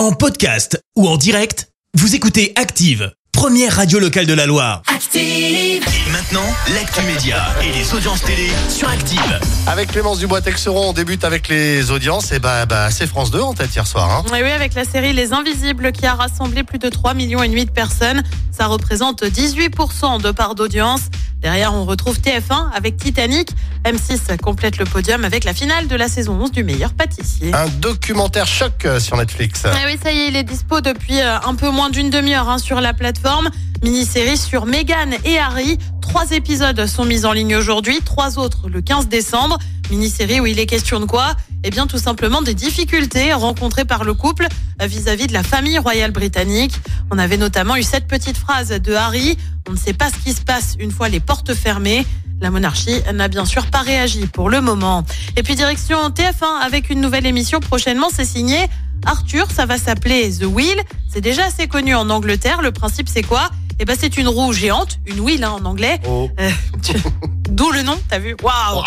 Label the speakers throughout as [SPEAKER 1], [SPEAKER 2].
[SPEAKER 1] En podcast ou en direct, vous écoutez Active, première radio locale de la Loire.
[SPEAKER 2] Active.
[SPEAKER 1] Et maintenant, l'actu média et les audiences télé sur Active.
[SPEAKER 3] Avec Clémence Dubois-Texeron, on débute avec les audiences. Et bah, bah c'est France 2 en tête hier soir. Hein.
[SPEAKER 4] Et oui, avec la série Les Invisibles qui a rassemblé plus de 3 millions et demi de personnes. Ça représente 18% de part d'audience. Derrière, on retrouve TF1 avec Titanic. M6 complète le podium avec la finale de la saison 11 du meilleur pâtissier.
[SPEAKER 3] Un documentaire choc euh, sur Netflix.
[SPEAKER 4] Ah oui, ça y est, il est dispo depuis euh, un peu moins d'une demi-heure hein, sur la plateforme. Mini-série sur Meghan et Harry. Trois épisodes sont mis en ligne aujourd'hui, trois autres le 15 décembre. Mini-série où il est question de quoi? Eh bien, tout simplement des difficultés rencontrées par le couple vis-à-vis de la famille royale britannique. On avait notamment eu cette petite phrase de Harry on ne sait pas ce qui se passe une fois les portes fermées. La monarchie n'a bien sûr pas réagi pour le moment. Et puis direction TF1 avec une nouvelle émission prochainement, c'est signé Arthur, ça va s'appeler The Wheel. C'est déjà assez connu en Angleterre. Le principe c'est quoi? Eh ben c'est une roue géante, une wheel hein, en anglais.
[SPEAKER 3] Oh.
[SPEAKER 4] Euh, tu- D'où le nom, t'as vu Waouh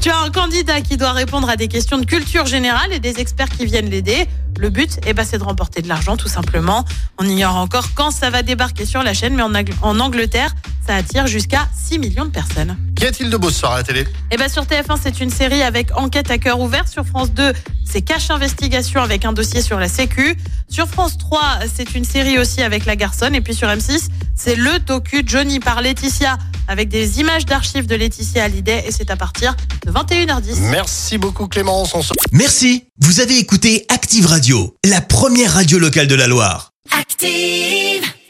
[SPEAKER 4] Tu as un candidat qui doit répondre à des questions de culture générale et des experts qui viennent l'aider. Le but, eh ben, c'est de remporter de l'argent, tout simplement. On ignore encore quand ça va débarquer sur la chaîne, mais en Angleterre, ça attire jusqu'à 6 millions de personnes.
[SPEAKER 3] Qu'y a-t-il de beau ce soir à la télé?
[SPEAKER 4] Eh ben, sur TF1, c'est une série avec enquête à cœur ouvert. Sur France 2, c'est cache investigation avec un dossier sur la Sécu. Sur France 3, c'est une série aussi avec la garçonne. Et puis sur M6, c'est le docu Johnny par Laetitia avec des images d'archives de Laetitia Hallyday. Et c'est à partir de 21h10.
[SPEAKER 3] Merci beaucoup Clémence. On se
[SPEAKER 1] Merci, vous avez écouté Active Radio, la première radio locale de la Loire.
[SPEAKER 2] Active.